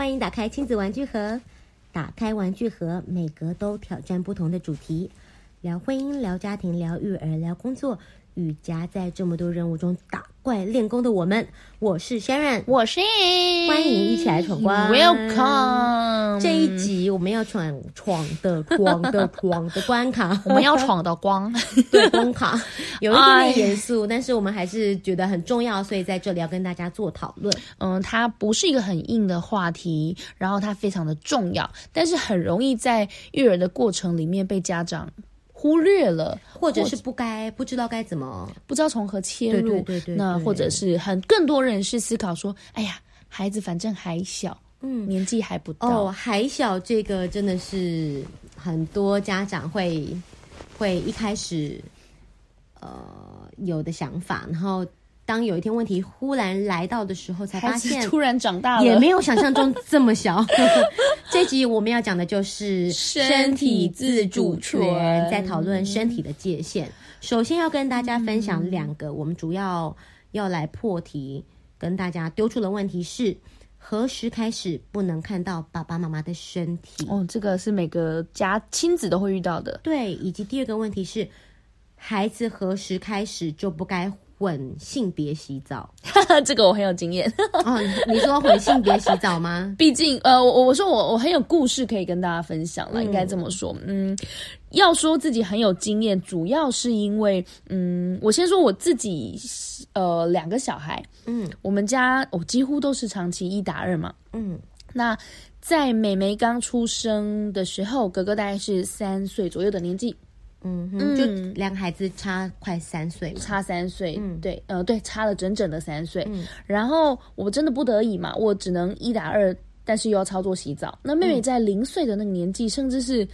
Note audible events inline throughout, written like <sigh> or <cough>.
欢迎打开亲子玩具盒，打开玩具盒，每格都挑战不同的主题，聊婚姻，聊家庭，聊育儿，聊工作。与夹在这么多任务中打怪练功的我们，我是 Sharon，我是欢迎一起来闯关。Welcome，这一集我们要闯闯的闯的闯的关卡，<laughs> 我们要闯的光，<laughs> 对关卡有一点点严肃，但是我们还是觉得很重要，所以在这里要跟大家做讨论。嗯，它不是一个很硬的话题，然后它非常的重要，但是很容易在育儿的过程里面被家长。忽略了，或者是不该不知道该怎么，不知道从何切入。对对对对，那或者是很更多人是思考说，哎呀，孩子反正还小，嗯，年纪还不到。哦，还小，这个真的是很多家长会会一开始呃有的想法，然后。当有一天问题忽然来到的时候，才发现突然长大了，也没有想象中这么小。<laughs> 这集我们要讲的就是身体自主权，在讨论身体的界限。首先要跟大家分享两个，我们主要要来破题，跟大家丢出的问题是：何时开始不能看到爸爸妈妈的身体？哦，这个是每个家亲子都会遇到的。对，以及第二个问题是：孩子何时开始就不该混性别洗澡，<laughs> 这个我很有经验。<laughs> 哦，你说混性别洗澡吗？<laughs> 毕竟，呃，我我说我我很有故事可以跟大家分享了，嗯、应该这么说。嗯，要说自己很有经验，主要是因为，嗯，我先说我自己，呃，两个小孩，嗯，我们家我几乎都是长期一打二嘛，嗯，那在美眉刚出生的时候，哥哥大概是三岁左右的年纪。嗯哼，就两个孩子差快三岁，差三岁，嗯，对，呃，对，差了整整的三岁。嗯，然后我真的不得已嘛，我只能一打二，但是又要操作洗澡。那妹妹在零岁的那个年纪，嗯，甚至是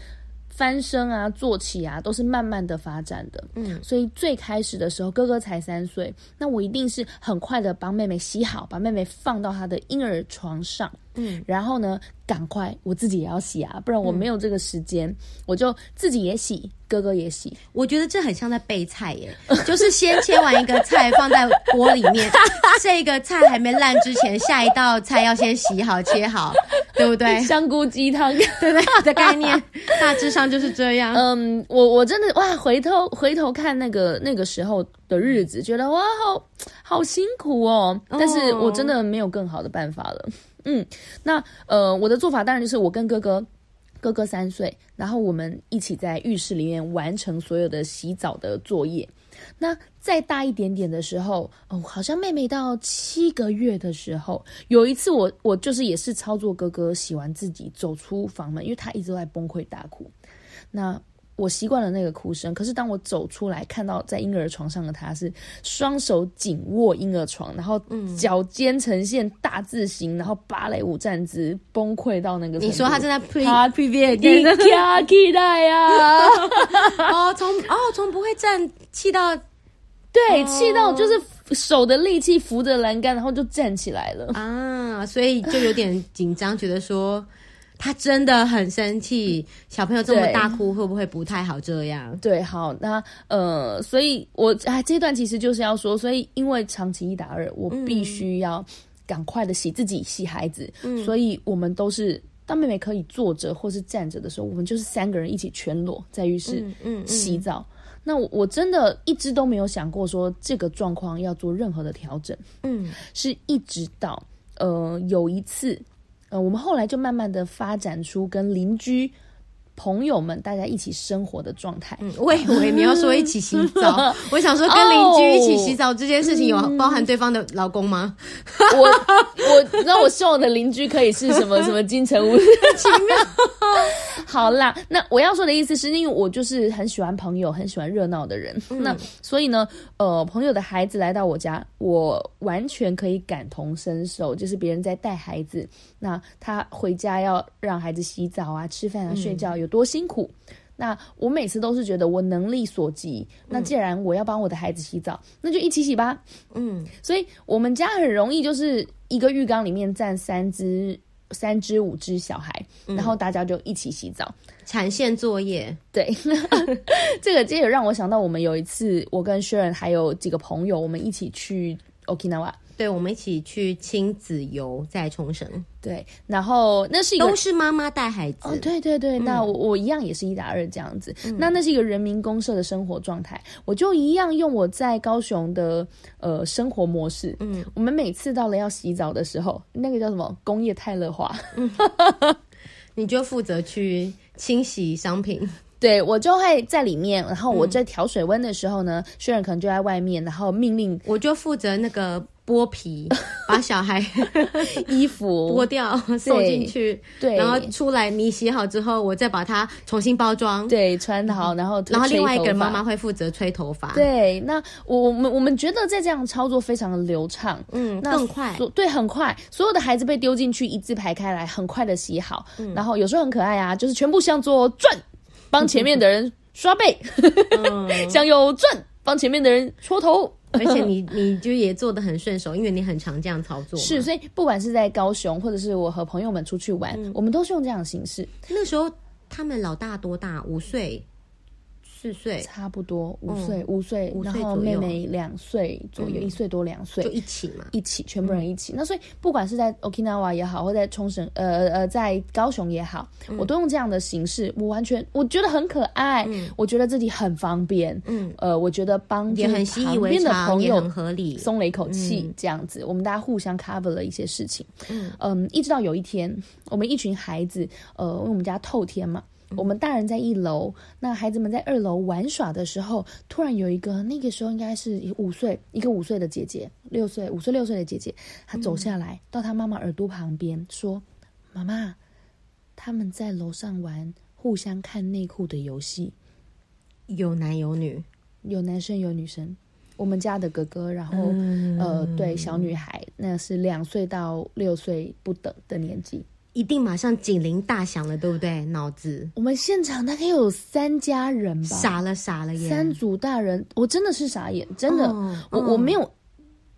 翻身啊、坐起啊，都是慢慢的发展的。嗯，所以最开始的时候，哥哥才三岁，那我一定是很快的帮妹妹洗好，把妹妹放到她的婴儿床上。嗯，然后呢，赶快我自己也要洗啊，不然我没有这个时间，嗯、我就自己也洗，哥哥也洗。我觉得这很像在备菜耶，<laughs> 就是先切完一个菜放在锅里面，<laughs> 这个菜还没烂之前，下一道菜要先洗好切好，对不对？<laughs> 香菇鸡汤，对不对？的概念大致上就是这样。嗯，我我真的哇，回头回头看那个那个时候的日子，觉得哇，好好辛苦哦，但是我真的没有更好的办法了。嗯，那呃，我的做法当然就是我跟哥哥，哥哥三岁，然后我们一起在浴室里面完成所有的洗澡的作业。那再大一点点的时候，哦，好像妹妹到七个月的时候，有一次我我就是也是操作哥哥洗完自己走出房门，因为他一直都在崩溃大哭。那我习惯了那个哭声，可是当我走出来看到在婴儿床上的他，是双手紧握婴儿床，然后脚尖呈现大字形，然后芭蕾舞站姿，崩溃到那个。你说他正在 pre pre 你卡起来 <laughs> 呀！哦，从哦从不会站气到对气到就是手的力气扶着栏杆，然后就站起来了啊，所以就有点紧张，觉得说。他真的很生气，小朋友这么大哭会不会不太好？这样对，好，那呃，所以我啊，这段其实就是要说，所以因为长期一打二，我必须要赶快的洗自己、洗孩子，嗯，所以我们都是当妹妹可以坐着或是站着的时候，我们就是三个人一起全裸在浴室嗯洗澡。嗯嗯、那我我真的一直都没有想过说这个状况要做任何的调整，嗯，是一直到呃有一次。呃，我们后来就慢慢的发展出跟邻居朋友们大家一起生活的状态。嗯，我以为你要说一起洗澡，<laughs> 我想说跟邻居一起洗澡这件事情有包含对方的老公吗？我我那我希望我的邻居可以是什么什么金城武，<laughs> 奇妙。<laughs> 好啦，那我要说的意思是因为我就是很喜欢朋友，很喜欢热闹的人。嗯、那所以呢，呃，朋友的孩子来到我家，我完全可以感同身受，就是别人在带孩子，那他回家要让孩子洗澡啊、吃饭啊、睡觉有。多辛苦？那我每次都是觉得我能力所及。那既然我要帮我的孩子洗澡，那就一起洗吧。嗯，所以我们家很容易就是一个浴缸里面站三只、三只、五只小孩，然后大家就一起洗澡。产线作业，对，<laughs> 这个这也让我想到，我们有一次，我跟 Sharon 还有几个朋友，我们一起去 Okinawa。对，我们一起去亲子游在冲绳。对，然后那是一个都是妈妈带孩子。哦，对对对，那我、嗯、我一样也是一打二这样子。嗯、那那是一个人民公社的生活状态，我就一样用我在高雄的呃生活模式。嗯，我们每次到了要洗澡的时候，那个叫什么工业泰勒化，嗯、<laughs> 你就负责去清洗商品。对，我就会在里面，然后我在调水温的时候呢，虽然、嗯、可能就在外面，然后命令我就负责那个剥皮，<laughs> 把小孩 <laughs> 衣服 <laughs> 剥掉送进去，对，然后出来你洗好之后，我再把它重新包装，对，穿好，然后然后另外一个妈妈会负责吹头发，对，那我我们我们觉得在这样操作非常的流畅，嗯，更快，对，很快，所有的孩子被丢进去一字排开来，很快的洗好，嗯、然后有时候很可爱啊，就是全部向左转。帮前面的人刷背，向右转，帮前面的人搓头，<laughs> 而且你你就也做的很顺手，因为你很常这样操作。是，所以不管是在高雄，或者是我和朋友们出去玩，嗯、我们都是用这样的形式。那时候他们老大多大？五岁。四岁差不多，五岁五岁，然后妹妹两岁左右，一岁多两岁，就一起嘛，一起全部人一起。那所以不管是在 Okinawa 也好，或在冲绳，呃呃，在高雄也好，我都用这样的形式，我完全我觉得很可爱，我觉得自己很方便，嗯，呃，我觉得帮也很习以为常，也很合理，松了一口气，这样子，我们大家互相 cover 了一些事情，嗯嗯，一直到有一天，我们一群孩子，呃，因为我们家透天嘛。我们大人在一楼，那孩子们在二楼玩耍的时候，突然有一个那个时候应该是五岁，一个五岁的姐姐，六岁五岁六岁的姐姐，她走下来、嗯、到她妈妈耳朵旁边说：“妈妈，他们在楼上玩互相看内裤的游戏，有男有女，有男生有女生。我们家的哥哥，然后、嗯、呃，对小女孩，那是两岁到六岁不等的年纪。”一定马上警铃大响了，对不对？脑子，我们现场大概有三家人吧，傻了傻了耶！三组大人，我真的是傻眼，真的，哦、我、哦、我没有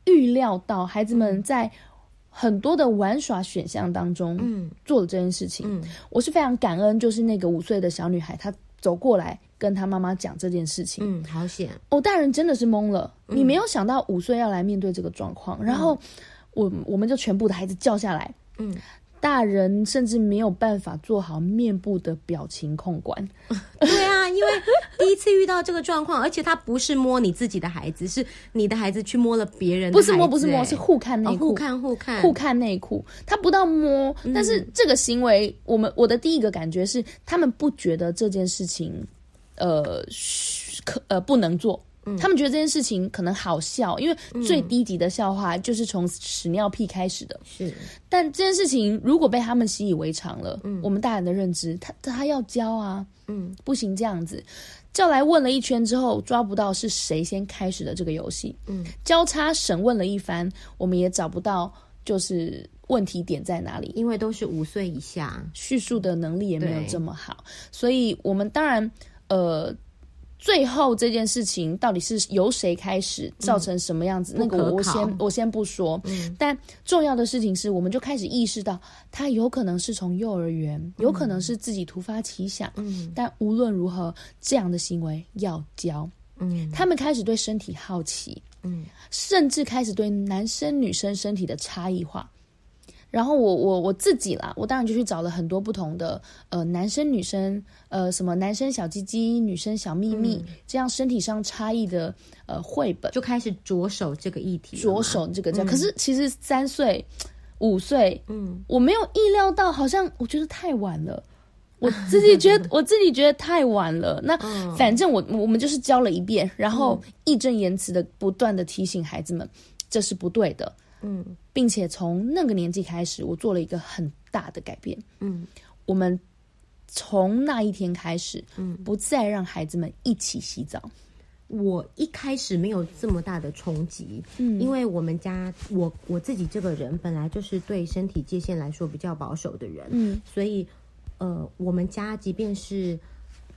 预料到孩子们在很多的玩耍选项当中，嗯，做了这件事情。嗯，我是非常感恩，就是那个五岁的小女孩，她走过来跟她妈妈讲这件事情。嗯，好险！哦，大人真的是懵了，嗯、你没有想到五岁要来面对这个状况，嗯、然后我我们就全部的孩子叫下来，嗯。大人甚至没有办法做好面部的表情控管。<laughs> 对啊，因为第一次遇到这个状况，而且他不是摸你自己的孩子，是你的孩子去摸了别人。不是摸，不是摸，是互看内裤，互看互看互看内裤。他不到摸，但是这个行为，我们我的第一个感觉是，他们不觉得这件事情，呃，可呃不能做。他们觉得这件事情可能好笑，因为最低级的笑话就是从屎尿屁开始的。是，但这件事情如果被他们习以为常了，嗯，我们大人的认知，他他要教啊，嗯，不行这样子，叫来问了一圈之后，抓不到是谁先开始的这个游戏，嗯，交叉审问了一番，我们也找不到就是问题点在哪里，因为都是五岁以下，叙述的能力也没有这么好，所以我们当然，呃。最后这件事情到底是由谁开始造成什么样子？嗯、那个我我先我先不说。嗯、但重要的事情是，我们就开始意识到，他有可能是从幼儿园，嗯、有可能是自己突发奇想。嗯、但无论如何，这样的行为要教。嗯，他们开始对身体好奇。嗯，甚至开始对男生女生身体的差异化。然后我我我自己啦，我当然就去找了很多不同的呃男生女生呃什么男生小鸡鸡女生小秘密、嗯、这样身体上差异的呃绘本，就开始着手这个议题，着手这个这。嗯、可是其实三岁五岁，嗯，我没有意料到，好像我觉得太晚了，我自己觉得我自己觉得太晚了。那反正我我们就是教了一遍，然后义正言辞的不断的提醒孩子们，这是不对的。嗯，并且从那个年纪开始，我做了一个很大的改变。嗯，我们从那一天开始，嗯，不再让孩子们一起洗澡。我一开始没有这么大的冲击，嗯，因为我们家我我自己这个人本来就是对身体界限来说比较保守的人，嗯，所以呃，我们家即便是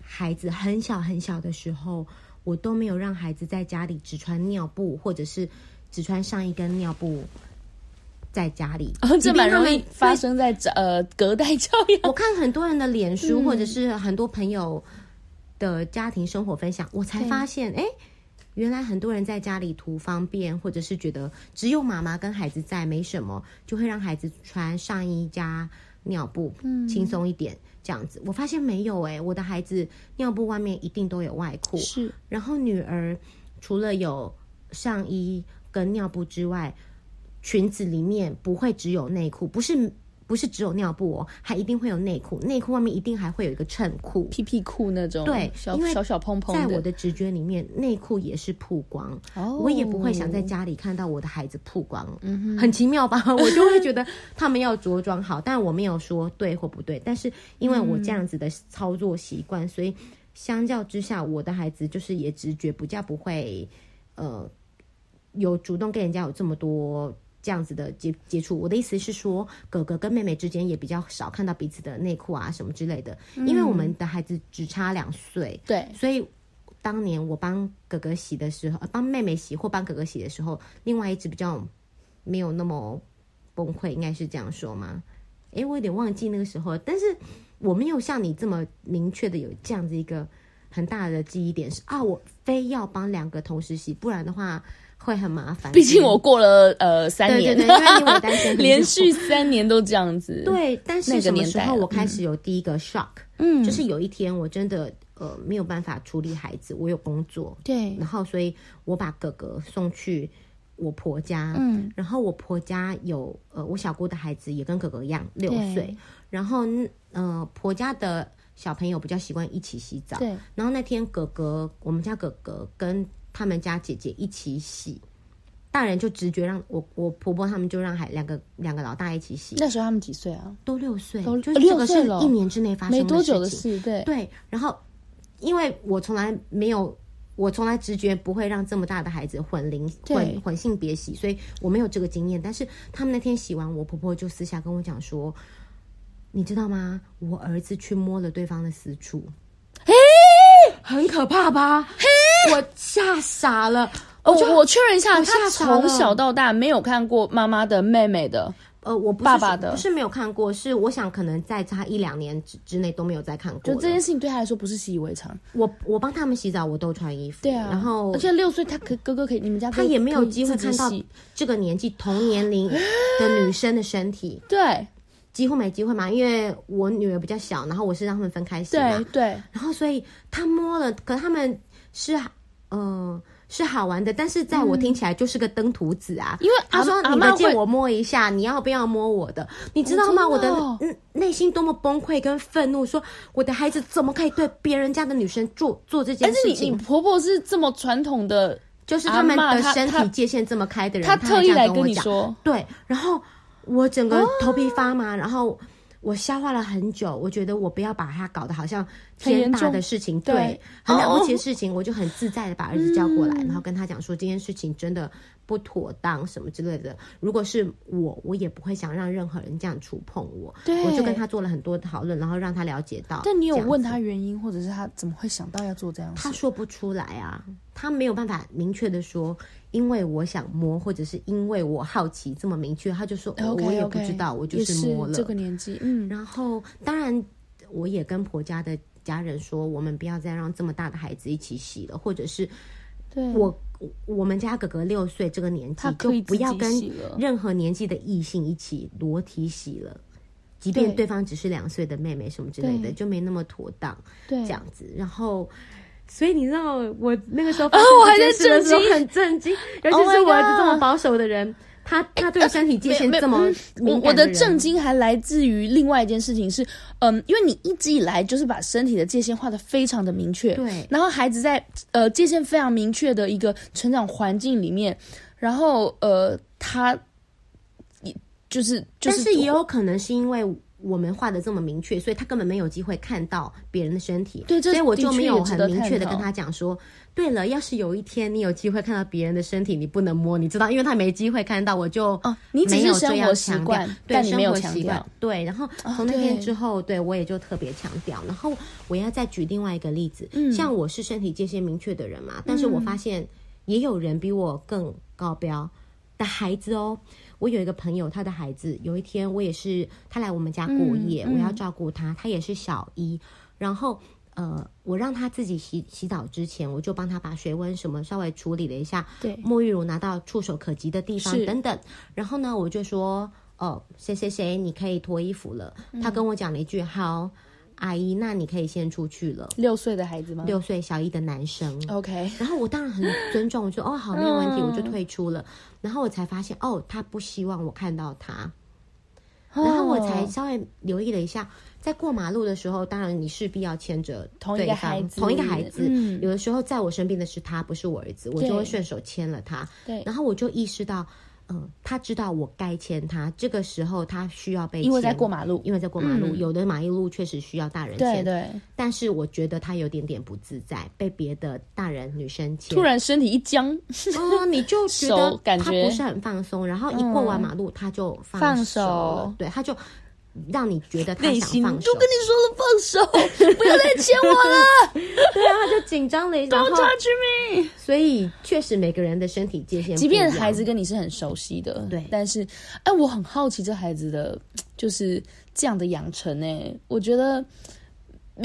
孩子很小很小的时候，我都没有让孩子在家里只穿尿布或者是。只穿上衣跟尿布在家里，哦、这蛮容易发生在呃隔代教养。<laughs> 我看很多人的脸书，或者是很多朋友的家庭生活分享，嗯、我才发现，哎、欸，原来很多人在家里图方便，或者是觉得只有妈妈跟孩子在没什么，就会让孩子穿上衣加尿布，嗯，轻松一点这样子。我发现没有哎、欸，我的孩子尿布外面一定都有外裤，是。然后女儿除了有上衣跟尿布之外，裙子里面不会只有内裤，不是。不是只有尿布哦，还一定会有内裤，内裤外面一定还会有一个衬裤、屁屁裤那种。对，因为小小蓬蓬。在我的直觉里面，内裤也是曝光。哦，我也不会想在家里看到我的孩子曝光。很奇妙吧？<laughs> 我就会觉得他们要着装好，但我没有说对或不对。但是因为我这样子的操作习惯，嗯，所以相较之下，我的孩子就是也直觉比较不会，呃，有主动跟人家有这么多。这样子的接接触，我的意思是说，哥哥跟妹妹之间也比较少看到彼此的内裤啊什么之类的，嗯、因为我们的孩子只差两岁，对，所以当年我帮哥哥洗的时候，帮妹妹洗或帮哥哥洗的时候，另外一只比较没有那么崩溃，应该是这样说吗？诶，我有点忘记那个时候，但是我没有像你这么明确的有这样子一个很大的记忆点是啊，我非要帮两个同时洗，不然的话。会很麻烦，毕竟我过了呃三年，对对对，因为我单身 <laughs> 连续三年都这样子。对，但是什么时候我开始有第一个 shock？嗯，就是有一天我真的呃没有办法处理孩子，我有工作，对，然后所以我把哥哥送去我婆家，嗯，然后我婆家有呃我小姑的孩子也跟哥哥一样六岁，然后呃婆家的小朋友比较习惯一起洗澡，对，然后那天哥哥我们家哥哥跟他们家姐姐一起洗，大人就直觉让我我婆婆他们就让孩两个两个老大一起洗。那时候他们几岁啊？都六岁，都就是这个是一年之内发生没多久的事。对对，然后因为我从来没有，我从来直觉不会让这么大的孩子混龄混混性别洗，所以我没有这个经验。但是他们那天洗完，我婆婆就私下跟我讲说：“你知道吗？我儿子去摸了对方的私处。”嘿，很可怕吧？嘿。我吓傻了，哦，我确认一下，他从小到大没有看过妈妈的妹妹的，呃，我爸爸的不是没有看过，是我想可能在他一两年之之内都没有再看过。就这件事情对他来说不是习以为常。我我帮他们洗澡，我都穿衣服，对啊，然后而且六岁他可哥哥可以，你们家他也没有机会看到这个年纪同年龄 <gasps> 的女生的身体，对，几乎没机会嘛，因为我女儿比较小，然后我是让他们分开洗嘛，对对，然后所以他摸了，可他们。是，嗯，是好玩的，但是在我听起来就是个登徒子啊。因为他说：“你们借我摸一下，你要不要摸我的？你知道吗？我的嗯内心多么崩溃跟愤怒，说我的孩子怎么可以对别人家的女生做做这件事情？但是你你婆婆是这么传统的，就是他们的身体界限这么开的人，她特意来跟你说，对，然后我整个头皮发麻，然后。”我消化了很久，我觉得我不要把它搞得好像天大的事情，对，对，很了不起的事情，我就很自在的把儿子叫过来，嗯、然后跟他讲说这件事情真的不妥当什么之类的。如果是我，我也不会想让任何人这样触碰我。对，我就跟他做了很多讨论，然后让他了解到。但你有问他原因，或者是他怎么会想到要做这样？他说不出来啊，他没有办法明确的说。因为我想摸，或者是因为我好奇，这么明确，他就说我也不知道我就是摸了。这个年纪，嗯。然后，当然，我也跟婆家的家人说，我们不要再让这么大的孩子一起洗了，或者是，对我我们家哥哥六岁这个年纪，就不要跟任何年纪的异性一起裸体洗了，即便对方只是两岁的妹妹什么之类的，就没那么妥当。对，这样子，然后。所以你知道我那个时候发生这件事的时候很震惊，尤其是我儿子这么保守的人，他他对身体界限这么敏感。我的震惊还来自于另外一件事情是，嗯，因为你一直以来就是把身体的界限画得非常的明确，对。然后孩子在呃界限非常明确的一个成长环境里面，然后呃他也就是就是，但是也有可能是因为。我们画的这么明确，所以他根本没有机会看到别人的身体。对，所以我就没有很明确的跟他讲说，对了，要是有一天你有机会看到别人的身体，你不能摸，你知道，因为他没机会看到，我就哦，你只是生活习惯，对，你没有强调，对。然后从那天之后，对，对我也就特别强调。然后我要再举另外一个例子，嗯，像我是身体界限明确的人嘛，但是我发现也有人比我更高标的孩子哦。我有一个朋友，他的孩子有一天，我也是他来我们家过夜，嗯嗯、我要照顾他，他也是小一，然后呃，我让他自己洗洗澡之前，我就帮他把水温什么稍微处理了一下，对，沐浴乳拿到触手可及的地方等等。然后呢，我就说，哦，谁谁谁，你可以脱衣服了。嗯、他跟我讲了一句，好，阿姨，那你可以先出去了。六岁的孩子吗？六岁小一的男生。OK。然后我当然很尊重，我说，哦，好，没有问题，我就退出了。然后我才发现，哦，他不希望我看到他。然后我才稍微留意了一下。在过马路的时候，当然你势必要牵着同一个孩子，同一个孩子。嗯，有的时候在我身边的是他，不是我儿子，我就会顺手牵了他。对，然后我就意识到，嗯、呃，他知道我该牵他。这个时候他需要被牵，因为在过马路，因为在过马路，嗯、有的马路确实需要大人牵。对对。但是我觉得他有点点不自在，被别的大人女生牵，突然身体一僵，哦，你就觉得他不是很放松。然后一过完马路，他就放手，放手对，他就。让你觉得他想放手，就跟你说了放手，不要再牵我了。<laughs> 对啊，他就紧张了一下。Don't touch me。所以确实每个人的身体界限，即便孩子跟你是很熟悉的，对，但是哎，我很好奇这孩子的就是这样的养成呢。我觉得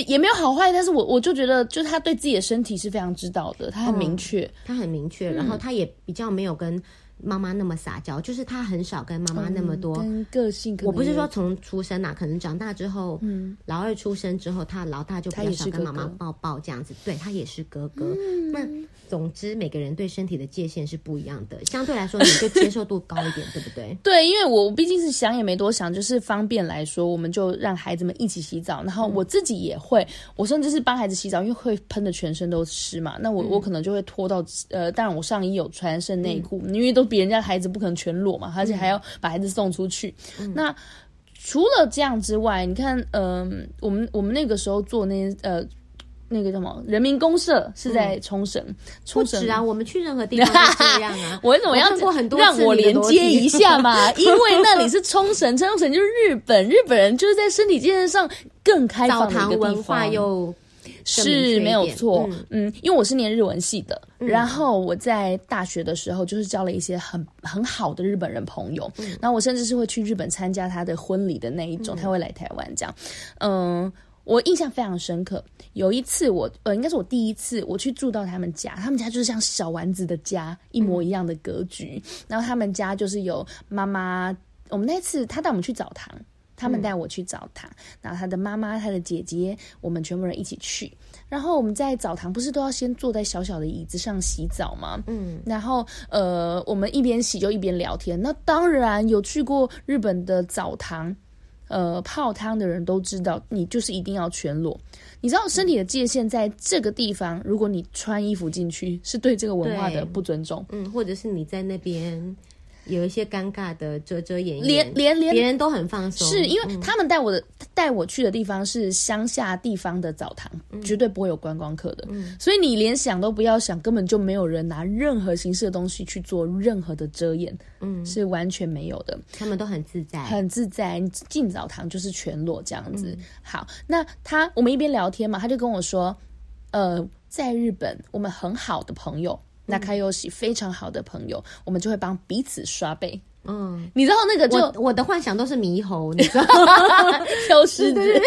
也没有好坏，但是我我就觉得，就是他对自己的身体是非常知道的，他很明确，嗯，他很明确，然后他也比较没有跟。妈妈那么撒娇，就是他很少跟妈妈那么多。嗯、个性，我不是说从出生呐、啊，可能长大之后，嗯，老二出生之后，他老大就比较少跟妈妈抱抱这样子。对，他也是哥哥。嗯、那总之，每个人对身体的界限是不一样的。相对来说，你就接受度高一点，对不对？对，因为我毕竟是想也没多想，就是方便来说，我们就让孩子们一起洗澡，然后我自己也会，嗯、我甚至是帮孩子洗澡，因为会喷的全身都湿嘛。那我、嗯、我可能就会脱到呃，当然我上衣有穿剩内裤，嗯、因为都。别人家孩子不可能全裸嘛，而且还要把孩子送出去。嗯、那除了这样之外，你看，嗯、呃，我们我们那个时候做那些呃，那个叫什么人民公社是在冲绳，冲绳、嗯、啊，我们去任何地方都这样啊。<laughs> 我为什么要让我连接一下嘛？<laughs> 因为那里是冲绳，冲绳就是日本，日本人就是在身体健身上更开放的一个地方又。是没有错，嗯，嗯，因为我是念日文系的，嗯、然后我在大学的时候就是交了一些很很好的日本人朋友，嗯、然后我甚至是会去日本参加他的婚礼的那一种，嗯、他会来台湾这样，嗯，我印象非常深刻。有一次我呃，应该是我第一次我去住到他们家，他们家就是像小丸子的家一模一样的格局，嗯、然后他们家就是有妈妈，我们那次他带我们去澡堂。他们带我去澡堂，嗯、然后他的妈妈、他的姐姐，我们全部人一起去。然后我们在澡堂不是都要先坐在小小的椅子上洗澡吗？嗯，然后呃，我们一边洗就一边聊天。那当然有去过日本的澡堂，呃，泡汤的人都知道，你就是一定要全裸。你知道身体的界限在这个地方，如果你穿衣服进去，是对这个文化的不尊重。嗯，或者是你在那边。有一些尴尬的遮遮掩掩，连连连。别人都很放松，是因为他们带我的带、嗯、我去的地方是乡下地方的澡堂，嗯、绝对不会有观光客的，嗯、所以你连想都不要想，根本就没有人拿任何形式的东西去做任何的遮掩，嗯，是完全没有的，他们都很自在，很自在，进澡堂就是全裸这样子。嗯、好，那他我们一边聊天嘛，他就跟我说，呃，在日本我们很好的朋友。那卡友喜非常好的朋友，我们就会帮彼此刷背。嗯，你知道那个就我，我的幻想都是猕猴，你知道 <laughs> 挑狮子。<laughs>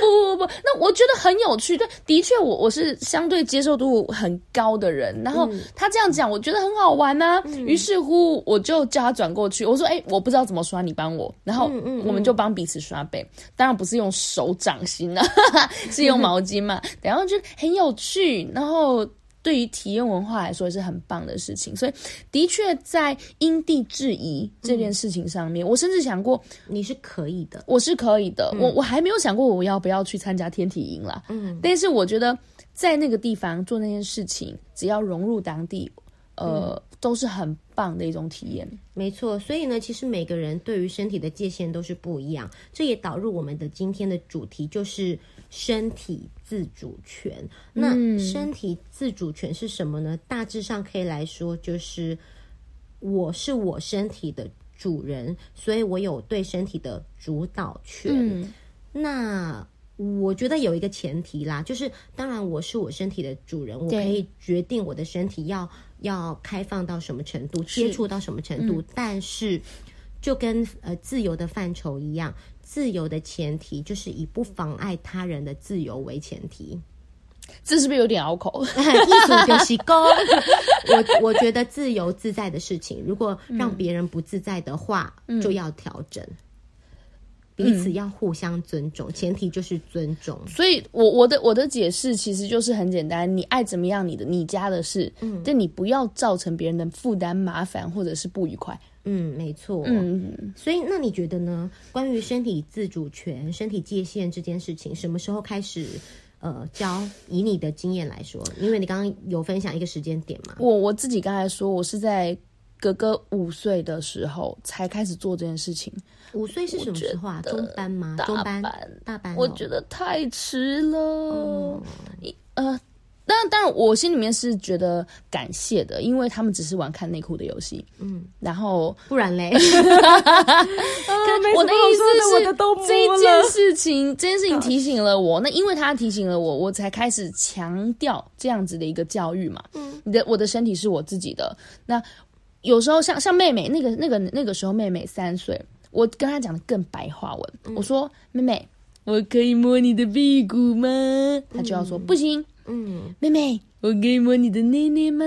不不不不，那我觉得很有趣。对，的确，我我是相对接受度很高的人。然后他这样讲，我觉得很好玩呢、啊。嗯、于是乎，我就叫他转过去。我说：“哎、欸，我不知道怎么刷，你帮我。”然后我们就帮彼此刷背。当然不是用手掌心啊，<laughs> 是用毛巾嘛。然后就很有趣。然后。对于体验文化来说也是很棒的事情，所以的确在因地制宜这件事情上面，嗯、我甚至想过你是可以的，我是可以的，嗯、我我还没有想过我要不要去参加天体营啦。嗯，但是我觉得在那个地方做那件事情，只要融入当地，呃，嗯、都是很棒的一种体验。没错，所以呢，其实每个人对于身体的界限都是不一样，这也导入我们的今天的主题就是。身体自主权，那身体自主权是什么呢？嗯、大致上可以来说，就是我是我身体的主人，所以我有对身体的主导权。嗯、那我觉得有一个前提啦，就是当然我是我身体的主人，我可以决定我的身体要要开放到什么程度，接触到什么程度，嗯、但是。就跟呃自由的范畴一样，自由的前提就是以不妨碍他人的自由为前提。这是不是有点拗口？<laughs> 艺术就是高。我 <laughs> 我觉得自由自在的事情，如果让别人不自在的话，嗯、就要调整。彼此要互相尊重，嗯、前提就是尊重。所以我，我我的我的解释其实就是很简单：你爱怎么样，你的你家的事，嗯，但你不要造成别人的负担、麻烦或者是不愉快。嗯，没错。嗯，所以那你觉得呢？关于身体自主权、身体界限这件事情，什么时候开始？呃，教以你的经验来说，因为你刚刚有分享一个时间点嘛。我我自己刚才说，我是在哥哥五岁的时候才开始做这件事情。五岁是什么时候啊？中班吗？中班，大班。我觉得太迟了。一、嗯、呃。但但我心里面是觉得感谢的，因为他们只是玩看内裤的游戏，嗯，然后不然嘞，<laughs> 我的意思是这件事情，这件事情提醒了我，<laughs> 那因为他提醒了我，我才开始强调这样子的一个教育嘛，嗯，你的我的身体是我自己的，那有时候像像妹妹那个那个那个时候妹妹三岁，我跟她讲的更白话文，嗯、我说妹妹，我可以摸你的屁股吗？她就要说、嗯、不行。嗯，妹妹，我可以摸你的内内吗？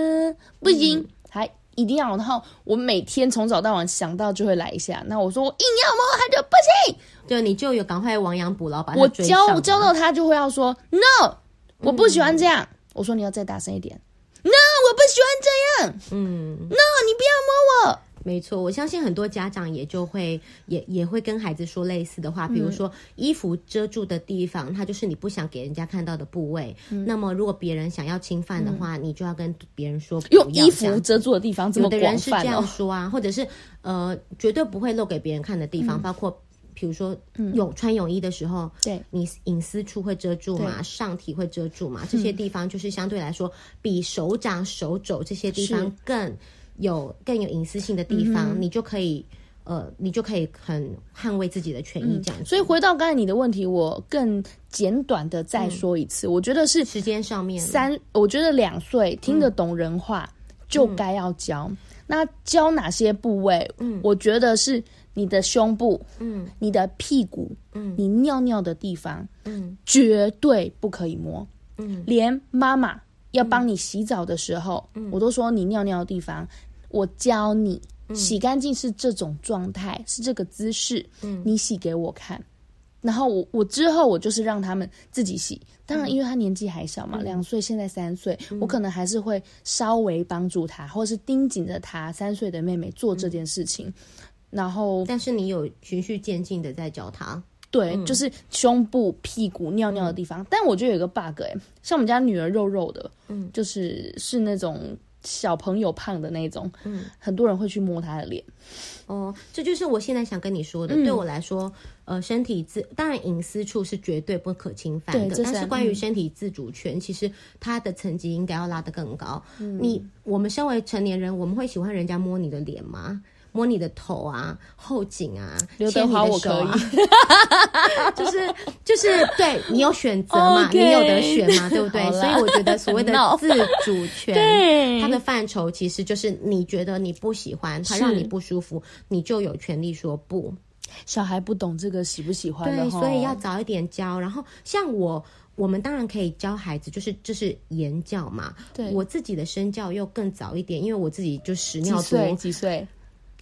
不行，嗯、还一定要。然后我每天从早到晚想到就会来一下。那我说我硬要摸，他就不行。就你就有赶快亡羊补牢，把我教我教到他就会要说 no，我不喜欢这样。嗯、我说你要再大声一点，no，我不喜欢这样。嗯，no，你不要摸我。没错，我相信很多家长也就会也也会跟孩子说类似的话，比如说衣服遮住的地方，它就是你不想给人家看到的部位。嗯、那么如果别人想要侵犯的话，嗯、你就要跟别人说不要，用衣服遮住的地方这么、哦、有的人是这样说啊，或者是呃绝对不会露给别人看的地方，嗯、包括比如说泳穿泳衣的时候，对。你隐私处会遮住嘛，上体会遮住嘛，这些地方就是相对来说比手掌、手肘这些地方更。有更有隐私性的地方，嗯、你就可以，呃，你就可以很捍卫自己的权益，这样、嗯。所以回到刚才你的问题，我更简短的再说一次，嗯、我觉得是时间上面。三，我觉得两岁听得懂人话就该要教。嗯、那教哪些部位？嗯，我觉得是你的胸部，嗯，你的屁股，嗯，你尿尿的地方，嗯，绝对不可以摸，嗯，连妈妈。要帮你洗澡的时候，嗯、我都说你尿尿的地方，我教你、嗯、洗干净是这种状态，是这个姿势，嗯、你洗给我看。然后我我之后我就是让他们自己洗。当然，因为他年纪还小嘛，两、嗯、岁现在三岁，嗯、我可能还是会稍微帮助他，或者是盯紧着他三岁的妹妹做这件事情。嗯、然后，但是你有循序渐进的在教他。对，嗯、就是胸部、屁股、尿尿的地方。嗯、但我觉得有个 bug 哎、欸，像我们家女儿肉肉的，嗯，就是是那种小朋友胖的那种，嗯，很多人会去摸她的脸。哦，这就是我现在想跟你说的。嗯、对我来说，呃，身体自当然隐私处是绝对不可侵犯的，是但是关于身体自主权，嗯、其实它的层级应该要拉得更高。嗯、你我们身为成年人，我们会喜欢人家摸你的脸吗？摸你的头啊，后颈啊，牵你的手啊，<laughs> 就是就是对你有选择嘛 <laughs> 你有得选嘛，对不对？所以我觉得所谓的 <laughs> 自主权，它的范畴其实就是你觉得你不喜欢，它让你不舒服，你就有权利说不。小孩不懂这个喜不喜欢，对，所以要早一点教。然后像我，我们当然可以教孩子，就是就是言教嘛。对，我自己的身教又更早一点，因为我自己就屎尿多，几岁？几岁？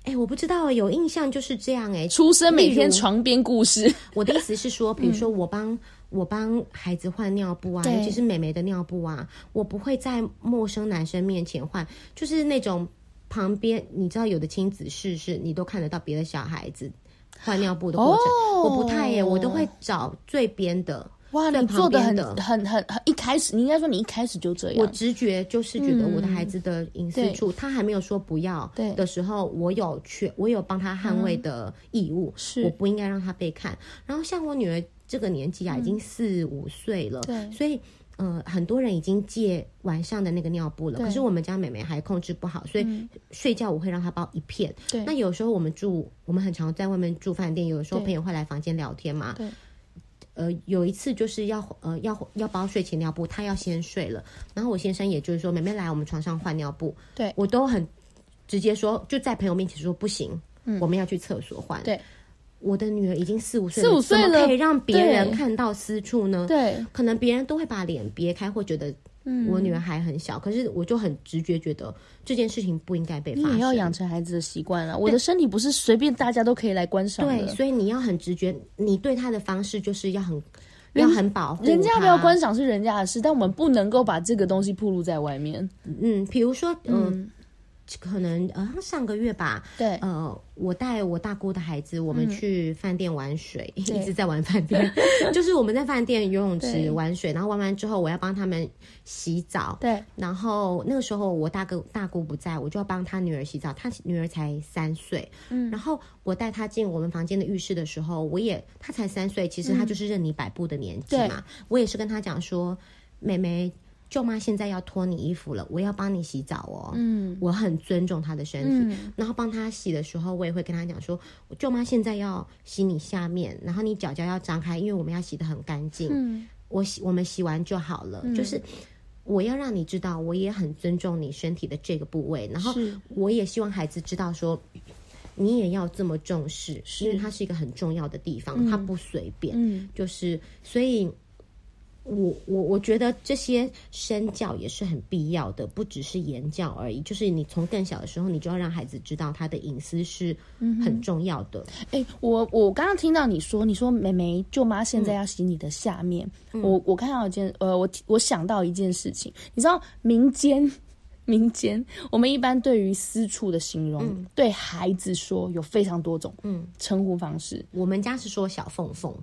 哎、欸，我不知道，有印象就是这样哎、欸。出生每天床边故事。我的意思是说，<laughs> 比如说我帮、嗯、我帮孩子换尿布啊，尤其是美眉的尿布啊，我不会在陌生男生面前换，就是那种旁边，你知道有的亲子室是你都看得到别的小孩子换尿布的过程，哦、我不太耶，我都会找最边的。哇，你做的很很很很，一开始你应该说你一开始就这样。我直觉就是觉得我的孩子的隐私处，嗯、他还没有说不要的时候，我有去，我有帮他捍卫的义务，嗯、是。我不应该让他被看。然后像我女儿这个年纪啊，已经四五岁了，所以呃，很多人已经戒晚上的那个尿布了，可是我们家妹妹还控制不好，所以睡觉我会让她包一片。对，那有时候我们住，我们很常在外面住饭店，有的时候朋友会来房间聊天嘛，对。呃，有一次就是要呃要要包睡前尿布，他要先睡了，然后我先生也就是说，妹妹来我们床上换尿布，对。我都很直接说，就在朋友面前说不行，我们要去厕所换。对，我的女儿已经四五岁，四五岁了，可以让别人看到私处呢？对，可能别人都会把脸别开，会觉得我女儿还很小。可是我就很直觉觉得这件事情不应该被发生。你也要养成孩子的习惯了。我的身体不是随便大家都可以来观赏的。对，所以你要很直觉，你对他的方式就是要很。要很保护，人家不要观赏是人家的事，但我们不能够把这个东西暴露在外面。嗯，比如说，呃、嗯。可能呃上个月吧，对，呃，我带我大姑的孩子，我们去饭店玩水，嗯、一直在玩饭店，<laughs> 就是我们在饭店游泳池玩水，然后玩完之后，我要帮他们洗澡，对，然后那个时候我大哥大姑不在，我就要帮他女儿洗澡，他女儿才三岁，嗯，然后我带他进我们房间的浴室的时候，我也他才三岁，其实他就是任你摆布的年纪嘛，我也是跟他讲说，妹妹。舅妈现在要脱你衣服了，我要帮你洗澡哦。嗯，我很尊重她的身体，嗯、然后帮她洗的时候，我也会跟她讲说，舅妈现在要洗你下面，然后你脚脚要张开，因为我们要洗得很干净。嗯，我洗我们洗完就好了。嗯、就是我要让你知道，我也很尊重你身体的这个部位，然后我也希望孩子知道说，你也要这么重视，因为它是一个很重要的地方，它不随便。嗯，就是所以。我我我觉得这些身教也是很必要的，不只是言教而已。就是你从更小的时候，你就要让孩子知道他的隐私是很重要的。哎、嗯欸，我我刚刚听到你说，你说妹妹舅妈现在要洗你的下面，嗯、我我看到一件，呃，我我想到一件事情，你知道民间民间，我们一般对于私处的形容，嗯、对孩子说有非常多种嗯称呼方式。我们家是说小凤凤。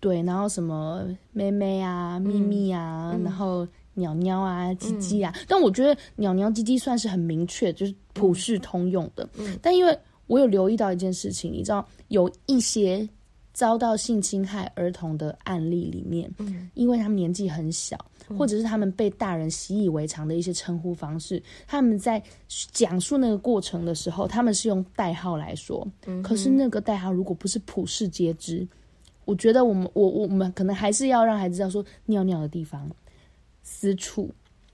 对，然后什么妹妹啊、咪咪啊，嗯、然后鸟鸟啊、鸡鸡啊，嗯、但我觉得鸟鸟、鸡鸡算是很明确，就是普世通用的。嗯、但因为我有留意到一件事情，你知道，有一些遭到性侵害儿童的案例里面，嗯、因为他们年纪很小，或者是他们被大人习以为常的一些称呼方式，他们在讲述那个过程的时候，他们是用代号来说，嗯、可是那个代号如果不是普世皆知。我觉得我们我我们可能还是要让孩子知道说尿尿的地方，私处，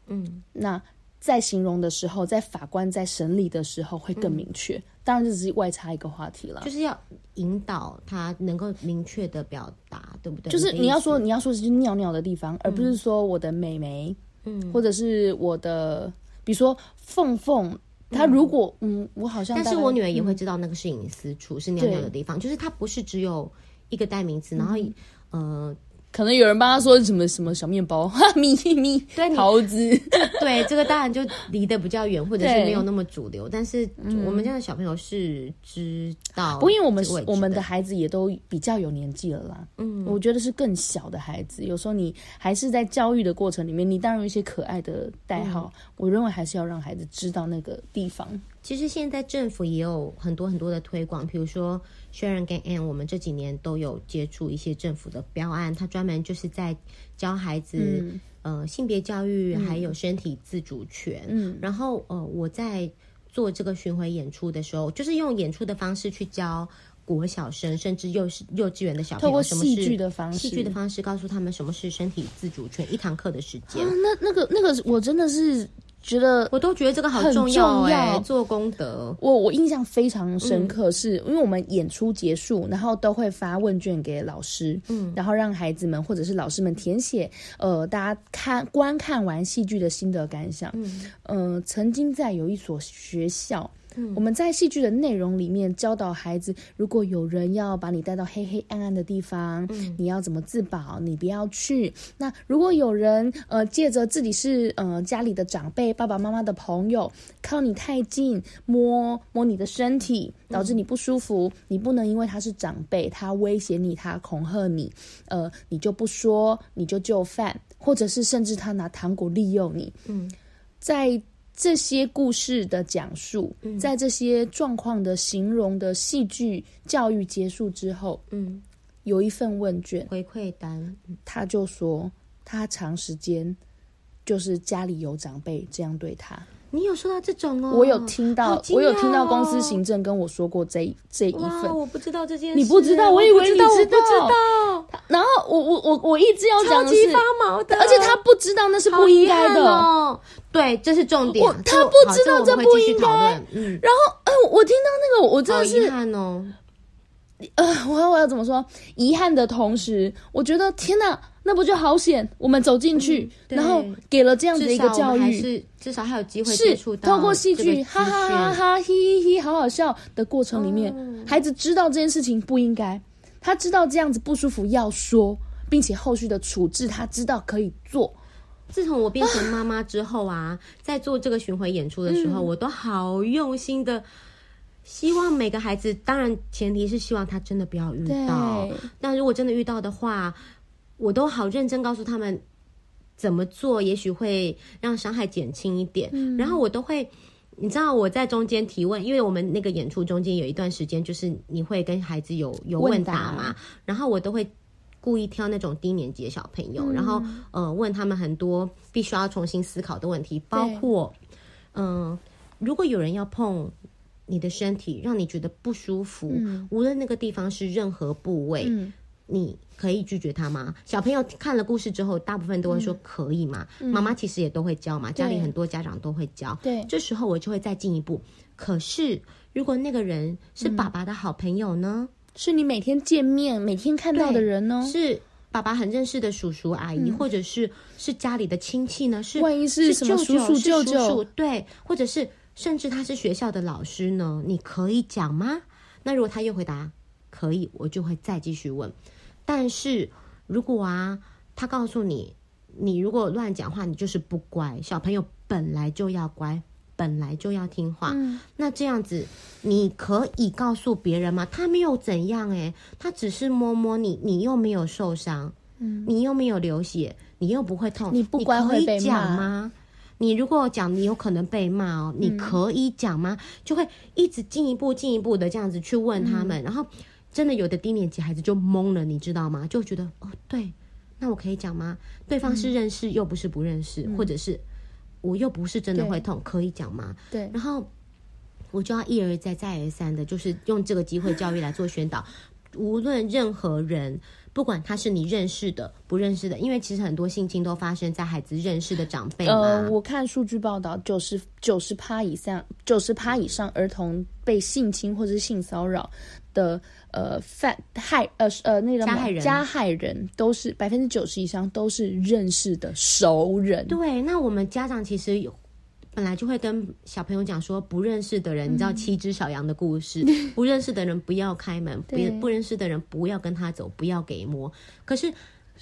嗯，那在形容的时候，在法官在审理的时候会更明确。嗯、当然这只是外插一个话题了，就是要引导他能够明确的表达，对不对？就是你要说你要说是尿尿的地方，嗯、而不是说我的妹妹，嗯，或者是我的，比如说凤凤，他如果嗯，嗯，我好像，但是我女儿也会知道那个是隐私处，嗯、是尿尿的地方，就是它不是只有。一个代名词，然后，嗯、呃，可能有人帮他说什么什么小面包、哈咪咪、对桃子，<laughs> 对，这个当然就离得比较远，或者是没有那么主流。但是我们家的小朋友是知道，不，因为我们我们的孩子也都比较有年纪了啦。嗯，我觉得是更小的孩子，有时候你还是在教育的过程里面，你当然有一些可爱的代号，嗯、我认为还是要让孩子知道那个地方。其实现在政府也有很多很多的推广，比如说 Sharon 跟 Ann，我们这几年都有接触一些政府的标案，它专门就是在教孩子、嗯、呃性别教育，还有身体自主权。嗯，然后呃我在做这个巡回演出的时候，就是用演出的方式去教国小生，甚至幼稚幼稚园的小朋友，什么是戏剧的方式，戏剧的方式告诉他们什么是身体自主权，一堂课的时间。啊、那那个那个我真的是。觉得我都觉得这个好重要哎，做功德。我我印象非常深刻是，是、嗯、因为我们演出结束，然后都会发问卷给老师，嗯，然后让孩子们或者是老师们填写，呃，大家看观看完戏剧的心得感想。嗯，呃，曾经在有一所学校。我们在戏剧的内容里面教导孩子，如果有人要把你带到黑黑暗暗的地方，嗯、你要怎么自保？你不要去。那如果有人呃借着自己是呃家里的长辈、爸爸妈妈的朋友，靠你太近，摸摸你的身体，导致你不舒服，嗯、你不能因为他是长辈，他威胁你，他恐吓你，呃，你就不说，你就就范，或者是甚至他拿糖果利诱你。嗯，在。这些故事的讲述，嗯、在这些状况的形容的戏剧教育结束之后，嗯，有一份问卷回馈单，他就说他长时间就是家里有长辈这样对他。你有收到这种哦？我有听到，哦、我有听到公司行政跟我说过这这一份。我不知道这件事，你不知道？我以为你知道。知道然后我我我我一直要讲的是超级发毛的，而且他不知道那是不应该的。哦、对，这是重点。他不知道这不应该。嗯，然后，呃，我听到那个，我真的是遗憾哦。呃，我要我要怎么说？遗憾的同时，我觉得天哪，那不就好险？我们走进去，嗯、然后给了这样子的一个教育，还是至少还有机会是。透过戏剧，哈哈哈哈，嘻嘻嘻，好好笑的过程里面，嗯、孩子知道这件事情不应该，他知道这样子不舒服要说，并且后续的处置，他知道可以做。自从我变成妈妈之后啊，啊 <sighs> 在做这个巡回演出的时候，嗯、我都好用心的。希望每个孩子，当然前提是希望他真的不要遇到。那如果真的遇到的话，我都好认真告诉他们怎么做，也许会让伤害减轻一点。嗯、然后我都会，你知道我在中间提问，因为我们那个演出中间有一段时间，就是你会跟孩子有有问答嘛，然后我都会故意挑那种低年级的小朋友，嗯、然后呃问他们很多必须要重新思考的问题，包括嗯、呃，如果有人要碰。你的身体让你觉得不舒服，嗯、无论那个地方是任何部位，嗯、你可以拒绝他吗？小朋友看了故事之后，大部分都会说可以嘛。妈妈、嗯、其实也都会教嘛，家里很多家长都会教。对，这时候我就会再进一步。可是，如果那个人是爸爸的好朋友呢？是你每天见面、每天看到的人呢？是爸爸很认识的叔叔阿姨，嗯、或者是是家里的亲戚呢？是万一是什么叔叔舅舅？对，或者是。甚至他是学校的老师呢，你可以讲吗？那如果他又回答可以，我就会再继续问。但是如果啊，他告诉你，你如果乱讲话，你就是不乖。小朋友本来就要乖，本来就要听话。嗯、那这样子，你可以告诉别人吗？他没有怎样诶，他只是摸摸你，你又没有受伤，嗯，你又没有流血，你又不会痛，你不乖会被骂你可以讲吗？你如果讲，你有可能被骂哦。你可以讲吗？嗯、就会一直进一步、进一步的这样子去问他们，嗯、然后真的有的低年级孩子就懵了，你知道吗？就觉得哦，对，那我可以讲吗？对方是认识又不是不认识，嗯、或者是我又不是真的会痛，可以讲吗？对，然后我就要一而再、再而三的，就是用这个机会教育来做宣导，无论任何人。不管他是你认识的、不认识的，因为其实很多性侵都发生在孩子认识的长辈。呃，我看数据报道，九十九十趴以上，九十趴以上儿童被性侵或者是性骚扰的呃犯害呃呃那个加害人加害人都是百分之九十以上都是认识的熟人。对，那我们家长其实有。本来就会跟小朋友讲说，不认识的人，嗯、你知道七只小羊的故事，<laughs> 不认识的人不要开门，对不不认识的人不要跟他走，不要给摸。可是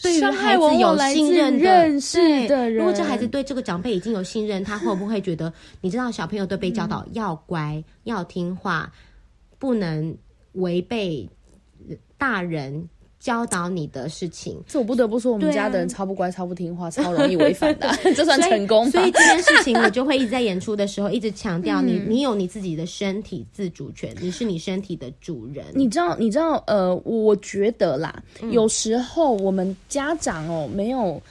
对于孩子有信任的认识的人，如果这孩子对这个长辈已经有信任，他会不会觉得？你知道，小朋友都被教导要乖，嗯、要听话，不能违背大人。教导你的事情，这我不得不说，我们家的人超不乖、啊、超不听话、<laughs> 超容易违反的，<laughs> 这算成功所。所以这件事情，我就会一直在演出的时候一直强调你，你你有你自己的身体自主权，你是你身体的主人。你知道，你知道，呃，我觉得啦，嗯、有时候我们家长哦，没有。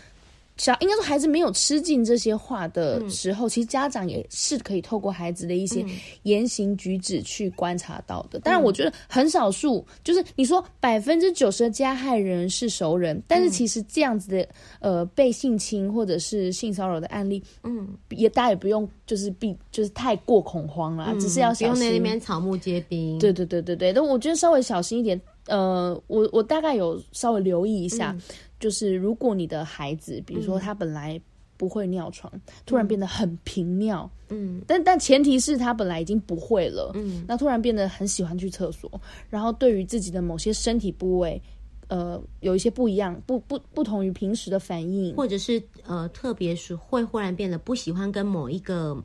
小应该说，孩子没有吃进这些话的时候，嗯、其实家长也是可以透过孩子的一些言行举止去观察到的。当然，我觉得很少数，就是你说百分之九十的加害人是熟人，但是其实这样子的呃被性侵或者是性骚扰的案例，嗯，也大家也不用就是避就是太过恐慌啦，嗯、只是要小心。不用在那边草木皆兵。对对对对对，但我觉得稍微小心一点。呃，我我大概有稍微留意一下。嗯就是如果你的孩子，比如说他本来不会尿床，嗯、突然变得很频尿，嗯，但但前提是他本来已经不会了，嗯，那突然变得很喜欢去厕所，然后对于自己的某些身体部位，呃，有一些不一样，不不不同于平时的反应，或者是呃，特别是会忽然变得不喜欢跟某一个。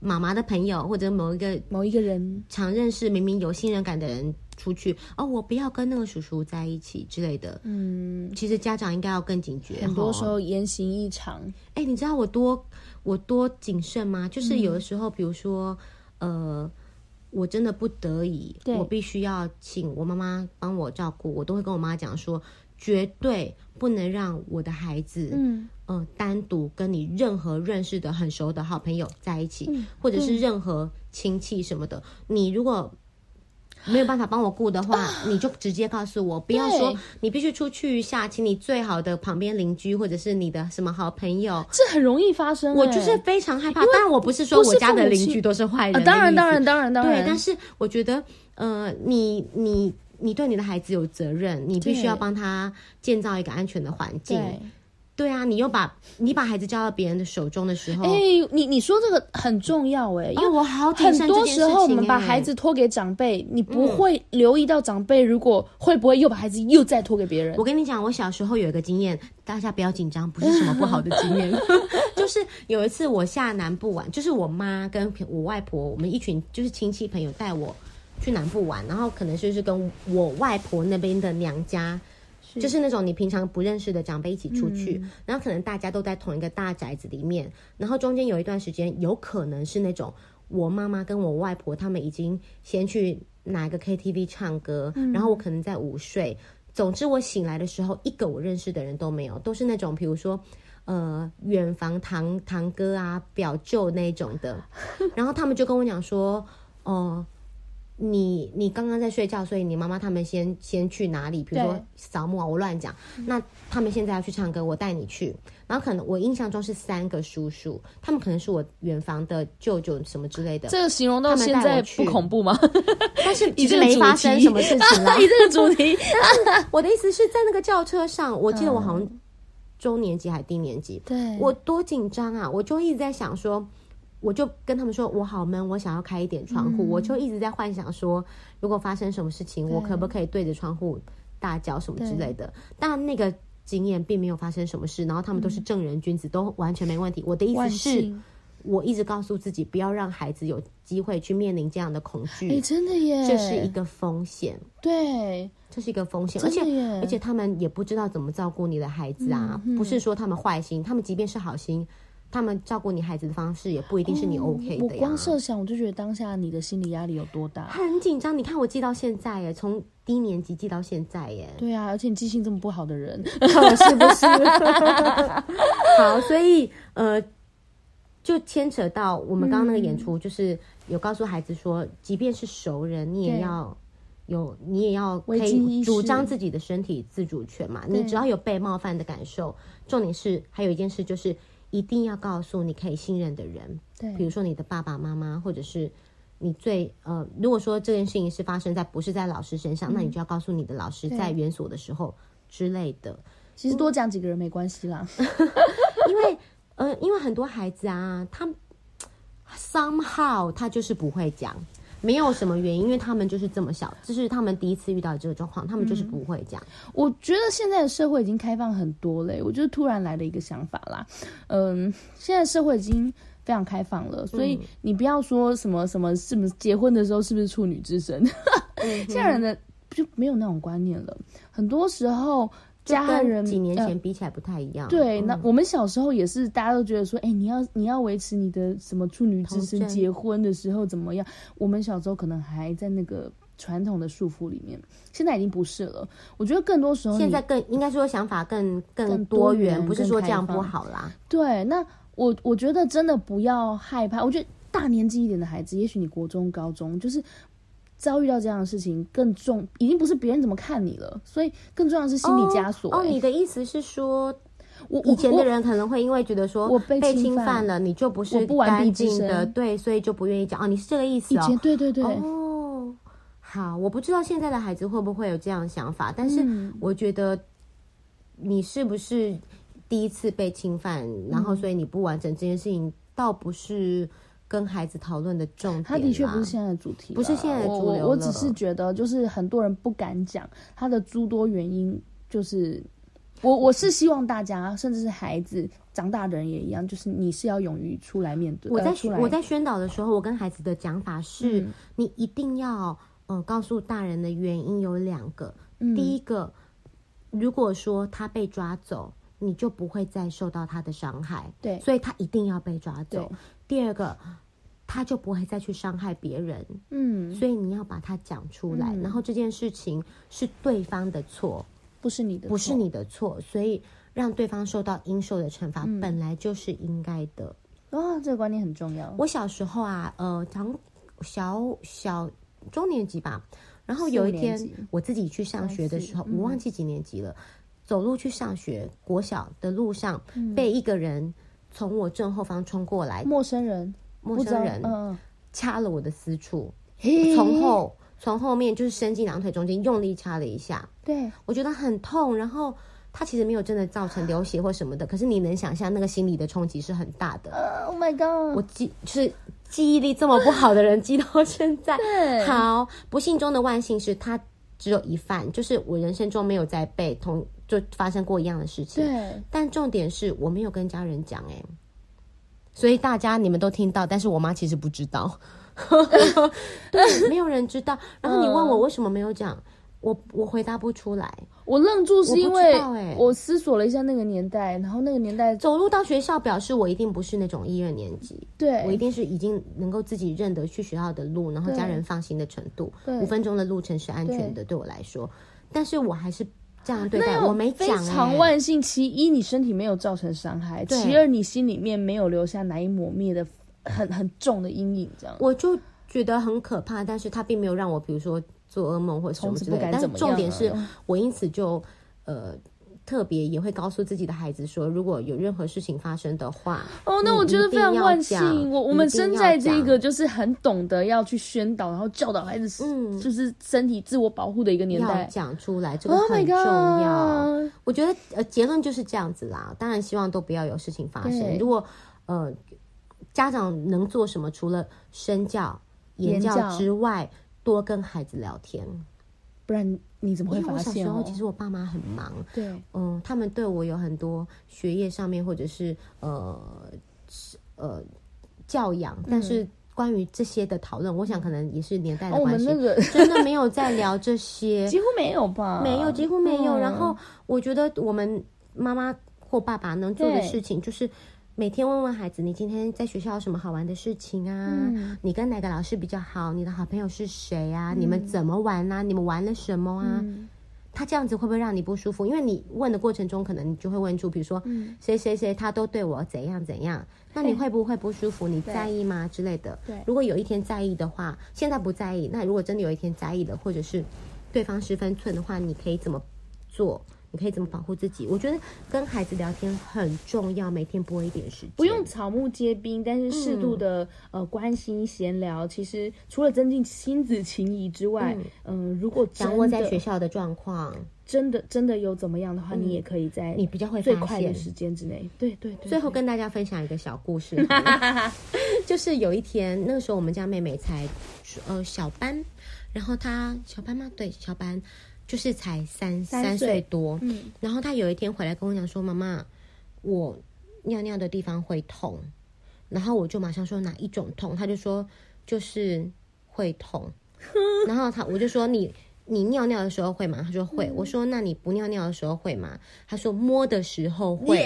妈妈的朋友或者某一个某一个人。常认识、明明有信任感的人出去哦，我不要跟那个叔叔在一起之类的。嗯，其实家长应该要更警觉。很多时候言行异常。哎、欸，你知道我多我多谨慎吗？就是有的时候，比如说，嗯、呃，我真的不得已，我必须要请我妈妈帮我照顾，我都会跟我妈讲说。绝对不能让我的孩子，嗯，呃，单独跟你任何认识的很熟的好朋友在一起，嗯、或者是任何亲戚什么的。嗯、你如果没有办法帮我顾的话，啊，<sighs> 你就直接告诉我，不要说你必须出去一下，请你最好的旁边邻居或者是你的什么好朋友，这很容易发生。我就是非常害怕。当然，我不是说我家的邻居都是坏人，啊，当然，当然，当然，当然。对，但是我觉得，呃，你你你对你的孩子有责任，你必须要帮他建造一个安全的环境。对啊，你又把你把孩子交到别人的手中的时候，哎、欸，你你说这个很重要哎，因为我好很多时候我们把孩子托给长辈，你不会留意到长辈如果会不会又把孩子又再托给别人。我跟你讲，我小时候有一个经验，大家不要紧张，不是什么不好的经验，<laughs> 就是有一次我下南部玩，就是我妈跟我外婆，我们一群就是亲戚朋友带我去南部玩，然后可能就是跟我外婆那边的娘家。就是那种你平常不认识的长辈一起出去，嗯，然后可能大家都在同一个大宅子里面，然后中间有一段时间，有可能是那种我妈妈跟我外婆他们已经先去哪个 KTV 唱歌，嗯，然后我可能在午睡。总之我醒来的时候，一个我认识的人都没有，都是那种比如说呃远房堂堂哥啊、表舅那种的，<laughs> 然后他们就跟我讲说，哦，呃。你你刚刚在睡觉，所以你妈妈他们先先去哪里？比如说扫墓啊，我乱讲。那他们现在要去唱歌，我带你去。然后可能我印象中是三个叔叔，他们可能是我远房的舅舅什么之类的。这个形容到现在不恐怖吗？<laughs> 但是 <laughs> 已经没发生什么事情了。以这个主题，<laughs> 我的意思是在那个轿车上，我记得我好像中年级还是低年级，对，我多紧张啊！我就一直在想说。我就跟他们说，我好闷，我想要开一点窗户。嗯。我就一直在幻想说，如果发生什么事情，我可不可以对着窗户大叫什么之类的。但那个经验并没有发生什么事，然后他们都是正人君子，嗯，都完全没问题。我的意思是，我一直告诉自己，不要让孩子有机会去面临这样的恐惧。哎，真的耶，这是一个风险。对，这是一个风险，而且而且他们也不知道怎么照顾你的孩子啊。嗯嗯。不是说他们坏心，他们即便是好心。他们照顾你孩子的方式也不一定是你 OK 的呀。哦，我光设想，我就觉得当下你的心理压力有多大，很紧张。你看我记到现在耶，从低年级记到现在耶。对啊，而且你记性这么不好的人，是不是？<laughs> 好，所以呃，就牵扯到我们刚刚那个演出，就是有告诉孩子说，即便是熟人，你也要有，你也要可以主张自己的身体自主权嘛。你只要有被冒犯的感受，重点是还有一件事就是。一定要告诉你可以信任的人，对，比如说你的爸爸妈妈，或者是你最呃，如果说这件事情是发生在不是在老师身上，嗯、那你就要告诉你的老师在园所的时候之类的。其实多讲几个人没关系啦，<laughs> 因为呃，因为很多孩子啊，他 somehow 他就是不会讲。没有什么原因，因为他们就是这么小，这是他们第一次遇到这个状况，他们就是不会讲。我觉得现在的社会已经开放很多嘞，我就突然来了一个想法啦。嗯，现在社会已经非常开放了，所以你不要说什么什么是不是结婚的时候是不是处女之身，<laughs> 现在人的就没有那种观念了。很多时候。家人几年前比起来不太一样。呃、对、嗯，那我们小时候也是，大家都觉得说，哎、欸，你要你要维持你的什么处女之身，结婚的时候怎么样？我们小时候可能还在那个传统的束缚里面，现在已经不是了。我觉得更多时候，现在更应该说想法更更多元，不是说这样不好啦。对，那我我觉得真的不要害怕。我觉得大年纪一点的孩子，也许你国中、高中就是。遭遇到这样的事情更重，已经不是别人怎么看你了，所以更重要的是心理枷锁、欸。哦，你的意思是说，我以前的人可能会因为觉得说我被侵犯了，你就不是干净的，对，所以就不愿意讲。哦，你是这个意思哦。以前对对对。哦，好，我不知道现在的孩子会不会有这样的想法，但是我觉得你是不是第一次被侵犯，嗯、然后所以你不完整这件事情，倒不是。跟孩子讨论的重点，他的确不是现在的主题，不是现在的主流。我我只是觉得，就是很多人不敢讲，他的诸多原因，就是我我是希望大家，甚至是孩子长大的人也一样，就是你是要勇于出来面对。我在我在宣导的时候，我跟孩子的讲法是，嗯、你一定要呃告诉大人的原因有两个、嗯，第一个，如果说他被抓走，你就不会再受到他的伤害，对，所以他一定要被抓走。第二个。他就不会再去伤害别人，嗯，所以你要把它讲出来，嗯，然后这件事情是对方的错，不是你的错，不是你的错，所以让对方受到应受的惩罚，嗯，本来就是应该的。哦，这个观念很重要。我小时候啊，呃，长小小中年级吧，然后有一天我自己去上学的时候，我忘记几年级了，走路去上学，国小的路上被一个人从我正后方冲过来，陌生人，陌生人，嗯，掐了我的私处，从后从后面就是伸进两腿中间，用力掐了一下，对，我觉得很痛，然后。他其实没有真的造成流血或什么的，可是你能想象那个心理的冲击是很大的。Uh, Oh my god！我记就是记忆力这么不好的人记到现在。<laughs> 好，不幸中的万幸是他只有一犯，就是我人生中没有再被同就发生过一样的事情。对，但重点是我没有跟家人讲哎、欸，所以大家你们都听到，但是我妈其实不知道。<laughs> 对，没有人知道。然后你问我为什么没有讲？我我回答不出来，我愣住是因为我思索了一下那个年代，然后那个年代走路到学校，表示我一定不是那种一二年级，对，我一定是已经能够自己认得去学校的路，然后家人放心的程度，五分钟的路程是安全的，对我来说，但是我还是这样对待，我没讲。非常万幸，其一你身体没有造成伤害，其二你心里面没有留下难以磨灭的很很重的阴影，这样我就觉得很可怕，但是他并没有让我，比如说。做噩梦或者什么之类的，但重点是我因此就呃特别也会告诉自己的孩子说，如果有任何事情发生的话，哦，那我觉得非常万幸。我我们生在这个就是很懂得要去宣导，然后教导孩子，嗯，就是身体自我保护的一个年代，讲出来这个很重要。我觉得呃结论就是这样子啦。当然希望都不要有事情发生。如果呃家长能做什么，除了身教言教之外。多跟孩子聊天，不然你怎么会发现？因为我小时候其实我爸妈很忙，对，嗯，他们对我有很多学业上面或者是呃呃教养，但是关于这些的讨论，我想可能也是年代的关系，我们那个 <laughs> 真的没有在聊这些，<laughs> 几乎没有吧？没有，几乎没有。然后我觉得我们妈妈或爸爸能做的事情就是。每天问问孩子，你今天在学校有什么好玩的事情啊？嗯、你跟哪个老师比较好？你的好朋友是谁啊？嗯、你们怎么玩啊？你们玩了什么啊？嗯、他这样子会不会让你不舒服？因为你问的过程中，可能你就会问出，比如说，谁谁谁他都对我怎样怎样，那你会不会不舒服？你在意吗？之类的。对，如果有一天在意的话，现在不在意，那如果真的有一天在意了，或者是对方失分寸的话，你可以怎么做？你可以怎么保护自己？我觉得跟孩子聊天很重要，每天拨一点时间，不用草木皆兵，但是适度的、嗯、呃关心闲聊，其实除了增进亲子情谊之外，嗯、呃，如果掌握在学校的状况，真的真的有怎么样的话，嗯、你也可以在你比较会最快的时间之内，对对对。最后跟大家分享一个小故事，<laughs> 就是有一天那个时候我们家妹妹才呃小班，然后她小班吗？对，小班。就是才三三岁多，嗯，然后他有一天回来跟我讲说：“妈妈，我尿尿的地方会痛。”然后我就马上说：“哪一种痛？”他就说：“就是会痛。<laughs> ”然后他我就说：“你你尿尿的时候会吗？”他说：“会。”我说：“那你不尿尿的时候会吗？”他说：“摸的时候会，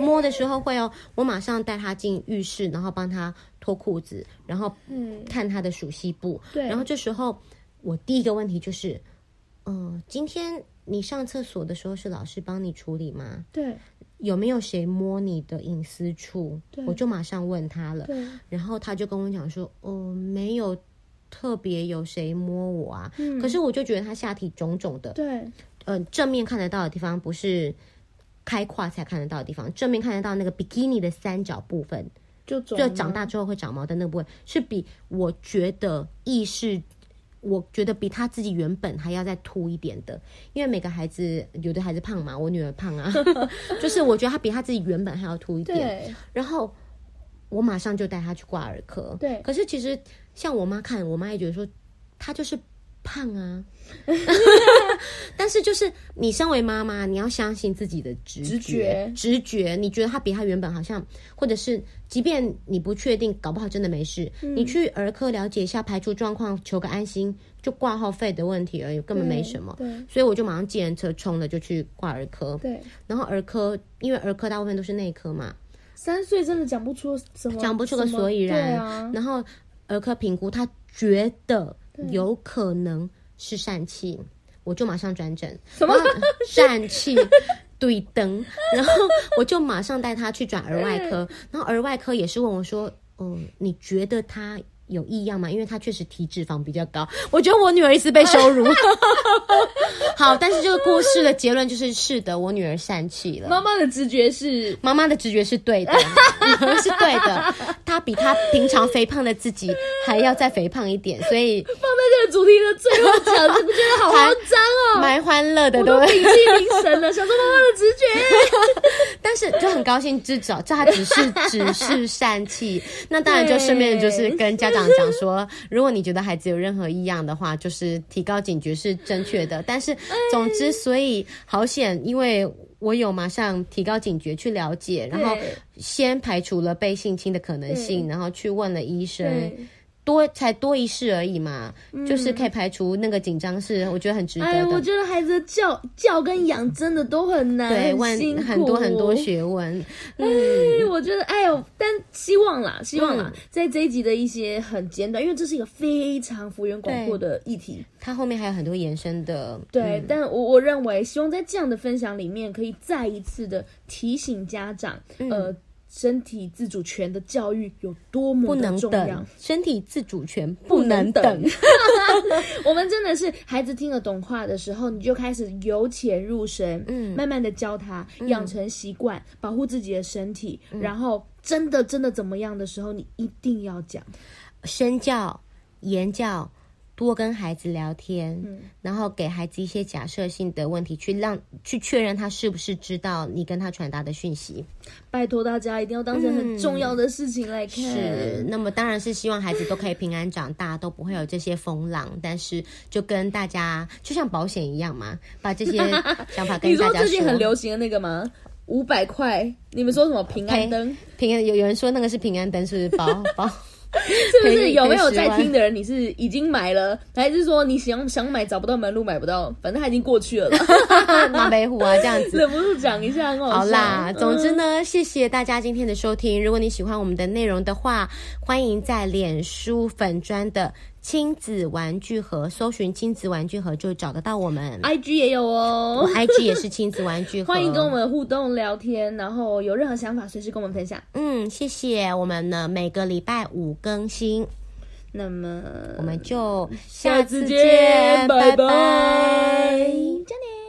摸的时候会哦。”我马上带他进浴室，然后帮他脱裤子，然后嗯看他的熟悉部。对，然后这时候我第一个问题就是。嗯，今天你上厕所的时候是老师帮你处理吗？对，有没有谁摸你的隐私处？对，我就马上问他了。对，然后他就跟我讲说，哦，没有特别有谁摸我啊。嗯，可是我就觉得他下体肿肿的。对，呃，正面看得到的地方不是开胯才看得到的地方，正面看得到那个比基尼的三角部分，就就长大之后会长毛的那个部分，是比我觉得意识。我觉得比他自己原本还要再凸一点的，因为每个孩子有的孩子胖嘛，我女儿胖啊，<laughs> 就是我觉得他比他自己原本还要凸一点。然后我马上就带他去挂耳科。对。可是其实像我妈看，我妈也觉得说他就是胖啊。但是就是你身为妈妈，你要相信自己的直觉，直觉，直觉。你觉得他比他原本好像，或者是即便你不确定，搞不好真的没事。嗯、你去儿科了解一下，排除状况，求个安心，就挂号费的问题而已，根本没什么。对，所以我就马上借人车冲了，就去挂儿科。对，然后儿科因为儿科大部分都是内科嘛，三岁真的讲不出什么，讲不出个所以然。啊、然后儿科评估，他觉得有可能是疝气。我就马上转诊，什么？疝气对灯，<laughs> 然后我就马上带他去转儿外科，然后儿外科也是问我说：“嗯，你觉得他有异样吗？因为她确实体脂肪比较高。我觉得我女儿一直被羞辱。<laughs> 好，但是这个故事的结论就是是的，我女儿疝气了。妈妈的直觉是，妈妈的直觉是对的，<laughs> 是对的。她比她平常肥胖的自己还要再肥胖一点，所以放在这个主题的最后讲，你不觉得好慌张哦？蛮欢乐的，对不对？我都屏气凝神了，<laughs> 想说妈妈的直觉。但是就很高兴，至少这她只是只是疝气。那当然就顺便就是跟家长讲说，如果你觉得孩子有任何异样的话，就是提高警觉是正确的。但是总之，所以好险，因为我有马上提高警觉去了解，然后先排除了被性侵的可能性，然后去问了医生。多才多一事而已嘛，嗯、就是可以排除那个紧张，是我觉得很值得的。哎，我觉得孩子的教教跟养真的都很难，对，很很多很多学问。哎，我觉得哎呦，但希望啦，希望啦，嗯、在这一集的一些很简短，因为这是一个非常幅员广阔的议题，它后面还有很多延伸的。对，嗯、但我我认为，希望在这样的分享里面，可以再一次的提醒家长，嗯、呃。身体自主权的教育有多么的重要？不能等，身体自主权不能等。能等 <laughs> 我们真的是孩子听得懂话的时候，你就开始由浅入深，嗯，慢慢的教他养成习惯，嗯、保护自己的身体。嗯、然后真的真的怎么样的时候，你一定要讲身教言教。多跟孩子聊天，嗯、然后给孩子一些假设性的问题，去让去确认他是不是知道你跟他传达的讯息。拜托大家一定要当成很重要的事情来看。嗯、是，那么当然是希望孩子都可以平安长大，都不会有这些风浪。但是就跟大家就像保险一样嘛，把这些想法跟大家说。<laughs> 你说最近很流行的那个吗？五百块，你们说什么平安灯？平安有有人说那个是平安灯，是不是包包？<laughs> <laughs> 是不是有没有在听的人？你是已经买了，还是说你想想买找不到门路买不到？反正他已经过去了了。<laughs> 马北虎啊，这样子忍不住讲一下，好，好啦，总之呢，嗯、谢谢大家今天的收听。如果你喜欢我们的内容的话，欢迎在脸书粉砖的。亲子玩具盒，搜寻亲子玩具盒就找得到我们。IG 也有哦，IG 也是亲子玩具盒。欢迎跟我们互动聊天，然后有任何想法随时跟我们分享。嗯，谢谢。我们呢每个礼拜五更新，那么我们就下次见，拜拜。再见。